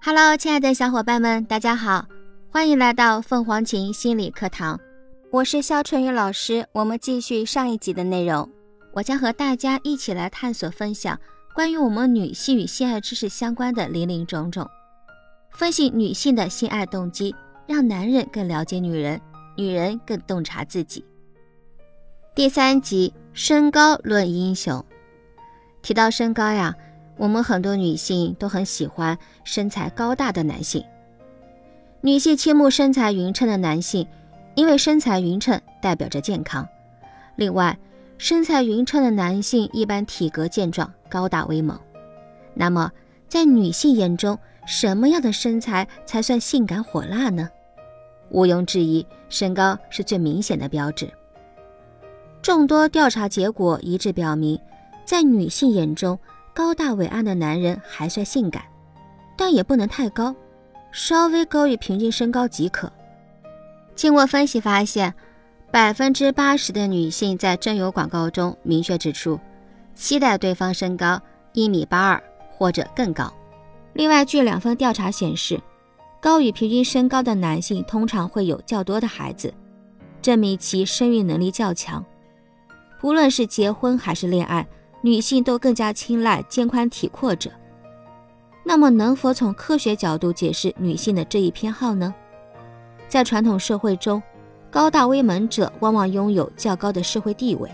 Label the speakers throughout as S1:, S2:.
S1: Hello，亲爱的小伙伴们，大家好，欢迎来到凤凰琴心理课堂，我是肖春雨老师。我们继续上一集的内容，我将和大家一起来探索分享关于我们女性与性爱知识相关的林林种种，分析女性的性爱动机，让男人更了解女人，女人更洞察自己。第三集，身高论英雄。提到身高呀。我们很多女性都很喜欢身材高大的男性，女性倾慕身材匀称的男性，因为身材匀称代表着健康。另外，身材匀称的男性一般体格健壮、高大威猛。那么，在女性眼中，什么样的身材才算性感火辣呢？毋庸置疑，身高是最明显的标志。众多调查结果一致表明，在女性眼中，高大伟岸的男人还算性感，但也不能太高，稍微高于平均身高即可。经过分析发现，百分之八十的女性在征友广告中明确指出，期待对方身高一米八二或者更高。另外，据两份调查显示，高于平均身高的男性通常会有较多的孩子，证明其生育能力较强。不论是结婚还是恋爱。女性都更加青睐肩宽体阔者，那么能否从科学角度解释女性的这一偏好呢？在传统社会中，高大威猛者往往拥有较高的社会地位，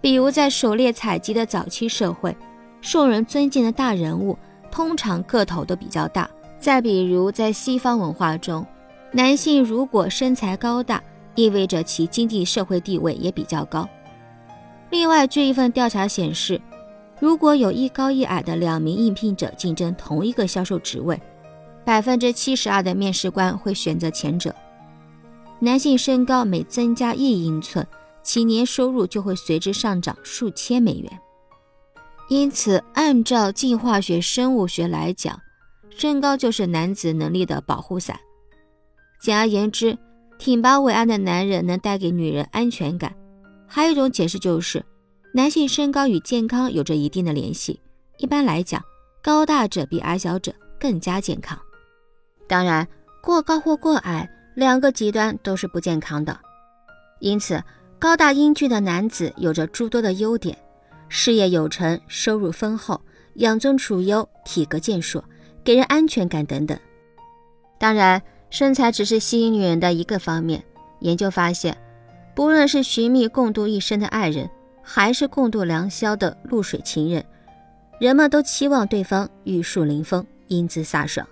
S1: 比如在狩猎采集的早期社会，受人尊敬的大人物通常个头都比较大。再比如在西方文化中，男性如果身材高大，意味着其经济社会地位也比较高。另外，据一份调查显示，如果有一高一矮的两名应聘者竞争同一个销售职位，百分之七十二的面试官会选择前者。男性身高每增加一英寸，其年收入就会随之上涨数千美元。因此，按照进化学生物学来讲，身高就是男子能力的保护伞。简而言之，挺拔伟岸的男人能带给女人安全感。还有一种解释就是，男性身高与健康有着一定的联系。一般来讲，高大者比矮小者更加健康。当然，过高或过矮两个极端都是不健康的。因此，高大英俊的男子有着诸多的优点：事业有成、收入丰厚、养尊处优、体格健硕、给人安全感等等。当然，身材只是吸引女人的一个方面。研究发现。不论是寻觅共度一生的爱人，还是共度良宵的露水情人，人们都期望对方玉树临风、英姿飒爽。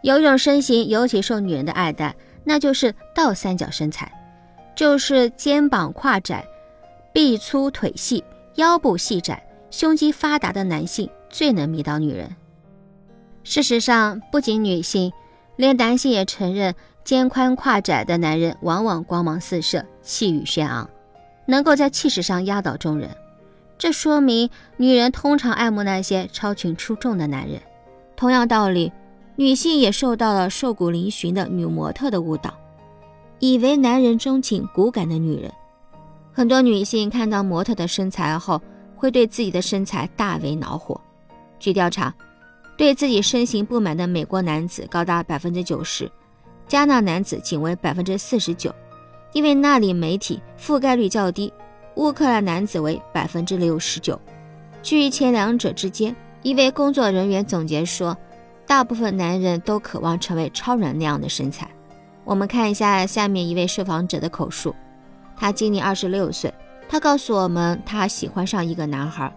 S1: 有一种身形尤其受女人的爱戴，那就是倒三角身材，就是肩膀胯窄、臂粗腿细、腰部细窄、胸肌发达的男性最能迷倒女人。事实上，不仅女性，连男性也承认。肩宽胯窄的男人往往光芒四射、气宇轩昂，能够在气势上压倒众人。这说明女人通常爱慕那些超群出众的男人。同样道理，女性也受到了瘦骨嶙峋的女模特的误导，以为男人钟情骨感的女人。很多女性看到模特的身材后，会对自己的身材大为恼火。据调查，对自己身形不满的美国男子高达百分之九十。加纳男子仅为百分之四十九，因为那里媒体覆盖率较低。乌克兰男子为百分之六十九。据前两者之间，一位工作人员总结说：“大部分男人都渴望成为超人那样的身材。”我们看一下下面一位受访者的口述，他今年二十六岁，他告诉我们他喜欢上一个男孩，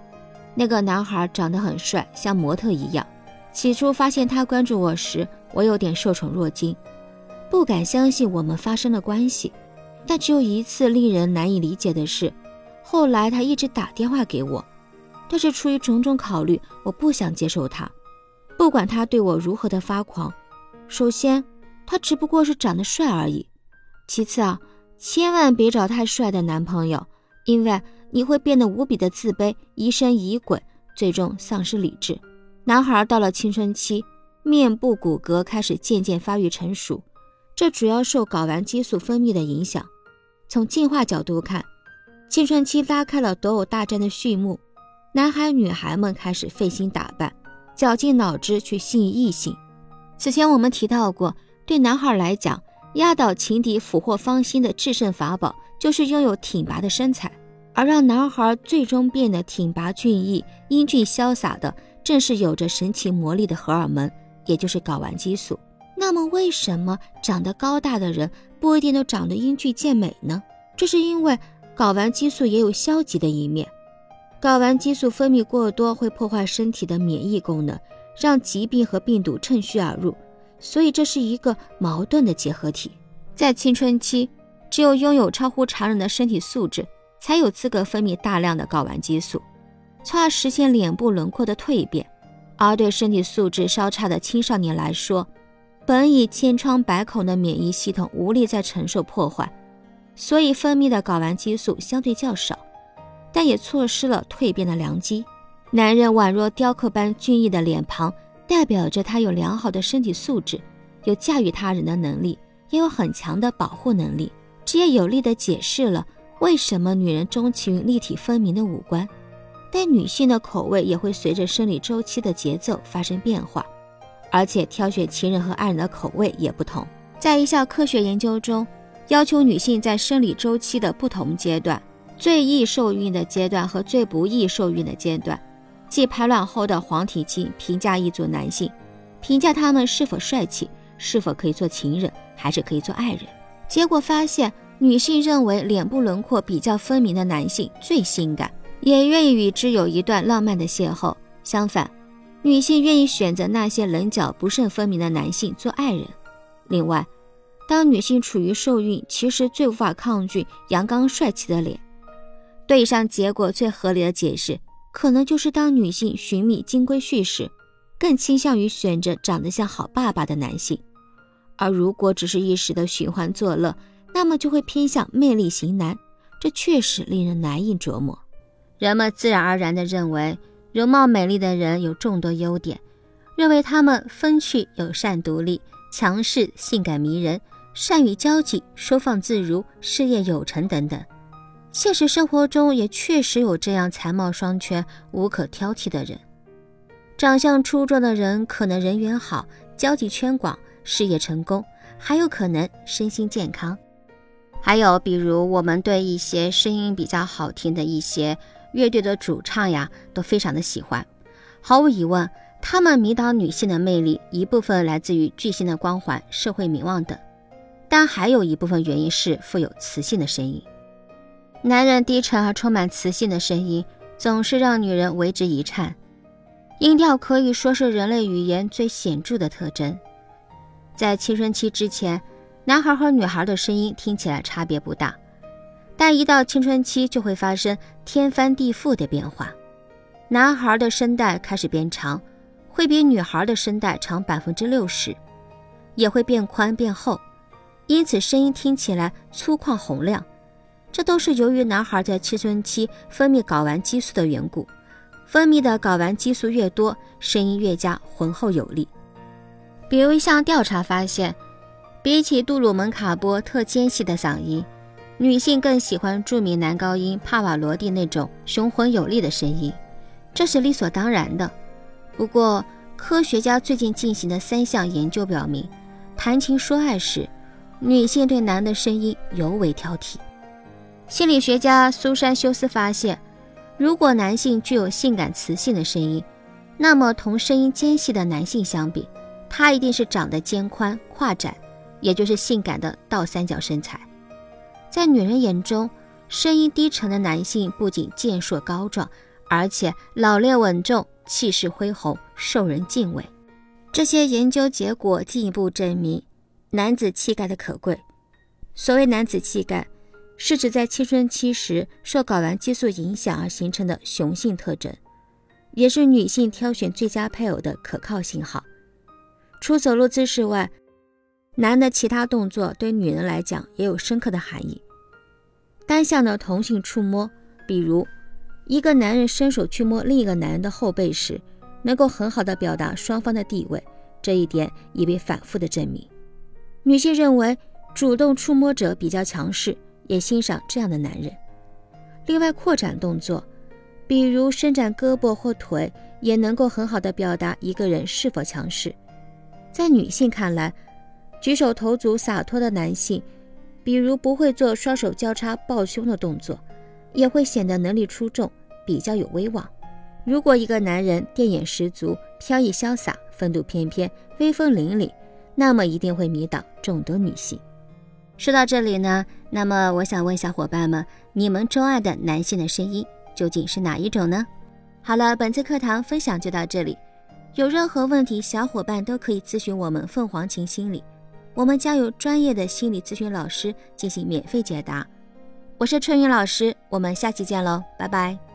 S1: 那个男孩长得很帅，像模特一样。起初发现他关注我时，我有点受宠若惊。不敢相信我们发生了关系，但只有一次令人难以理解的是，后来他一直打电话给我，但是出于种种考虑，我不想接受他。不管他对我如何的发狂，首先他只不过是长得帅而已，其次啊，千万别找太帅的男朋友，因为你会变得无比的自卑，疑神疑鬼，最终丧失理智。男孩到了青春期，面部骨骼开始渐渐发育成熟。这主要受睾丸激素分泌的影响。从进化角度看，青春期拉开了斗殴大战的序幕，男孩女孩们开始费心打扮，绞尽脑汁去吸引异性。此前我们提到过，对男孩来讲，压倒情敌、俘获芳心的制胜法宝就是拥有挺拔的身材，而让男孩最终变得挺拔俊逸、英俊潇洒的，正是有着神奇魔力的荷尔蒙，也就是睾丸激素。那么，为什么长得高大的人不一定都长得英俊健美呢？这是因为睾丸激素也有消极的一面，睾丸激素分泌过多会破坏身体的免疫功能，让疾病和病毒趁虚而入。所以这是一个矛盾的结合体。在青春期，只有拥有超乎常人的身体素质，才有资格分泌大量的睾丸激素，从而实现脸部轮廓的蜕变。而对身体素质稍差的青少年来说，本已千疮百孔的免疫系统无力再承受破坏，所以分泌的睾丸激素相对较少，但也错失了蜕变的良机。男人宛若雕刻般俊逸的脸庞。代表着他有良好的身体素质，有驾驭他人的能力，也有很强的保护能力。这也有力地解释了为什么女人钟情于立体分明的五官。但女性的口味也会随着生理周期的节奏发生变化，而且挑选情人和爱人的口味也不同。在一项科学研究中，要求女性在生理周期的不同阶段，最易受孕的阶段和最不易受孕的阶段。即排卵后的黄体期，评价一组男性，评价他们是否帅气，是否可以做情人，还是可以做爱人。结果发现，女性认为脸部轮廓比较分明的男性最性感，也愿意与之有一段浪漫的邂逅。相反，女性愿意选择那些棱角不甚分明的男性做爱人。另外，当女性处于受孕，其实最无法抗拒阳刚帅气的脸。对以上结果最合理的解释。可能就是当女性寻觅金龟婿时，更倾向于选择长得像好爸爸的男性；而如果只是一时的寻欢作乐，那么就会偏向魅力型男。这确实令人难以琢磨。人们自然而然地认为，容貌美丽的人有众多优点，认为他们风趣友善、独立、强势、性感迷人、善于交际、收放自如、事业有成等等。现实生活中也确实有这样才貌双全、无可挑剔的人。长相出众的人可能人缘好、交际圈广、事业成功，还有可能身心健康。还有，比如我们对一些声音比较好听的一些乐队的主唱呀，都非常的喜欢。毫无疑问，他们迷倒女性的魅力，一部分来自于巨星的光环、社会名望等，但还有一部分原因是富有磁性的声音。男人低沉而充满磁性的声音，总是让女人为之一颤。音调可以说是人类语言最显著的特征。在青春期之前，男孩和女孩的声音听起来差别不大，但一到青春期就会发生天翻地覆的变化。男孩的声带开始变长，会比女孩的声带长百分之六十，也会变宽变厚，因此声音听起来粗犷洪亮。这都是由于男孩在青春期分泌睾丸激素的缘故，分泌的睾丸激素越多，声音越加浑厚有力。比如一项调查发现，比起杜鲁门卡波特尖细的嗓音，女性更喜欢著名男高音帕瓦罗蒂那种雄浑有力的声音，这是理所当然的。不过，科学家最近进行的三项研究表明，谈情说爱时，女性对男的声音尤为挑剔。心理学家苏珊·休斯发现，如果男性具有性感磁性的声音，那么同声音尖细的男性相比，他一定是长得肩宽胯窄，也就是性感的倒三角身材。在女人眼中，声音低沉的男性不仅健硕高壮，而且老练稳重，气势恢宏，受人敬畏。这些研究结果进一步证明男子气概的可贵。所谓男子气概。是指在青春期时受睾丸激素影响而形成的雄性特征，也是女性挑选最佳配偶的可靠信号。除走路姿势外，男的其他动作对女人来讲也有深刻的含义。单向的同性触摸，比如一个男人伸手去摸另一个男人的后背时，能够很好的表达双方的地位，这一点已被反复的证明。女性认为主动触摸者比较强势。也欣赏这样的男人，另外，扩展动作，比如伸展胳膊或腿，也能够很好的表达一个人是否强势。在女性看来，举手投足洒脱的男性，比如不会做双手交叉抱胸的动作，也会显得能力出众，比较有威望。如果一个男人电眼十足、飘逸潇洒、风度翩翩、威风凛凛，那么一定会迷倒众多女性。说到这里呢，那么我想问小伙伴们，你们钟爱的男性的声音究竟是哪一种呢？好了，本次课堂分享就到这里。有任何问题，小伙伴都可以咨询我们凤凰琴心理，我们将有专业的心理咨询老师进行免费解答。我是春雨老师，我们下期见喽，拜拜。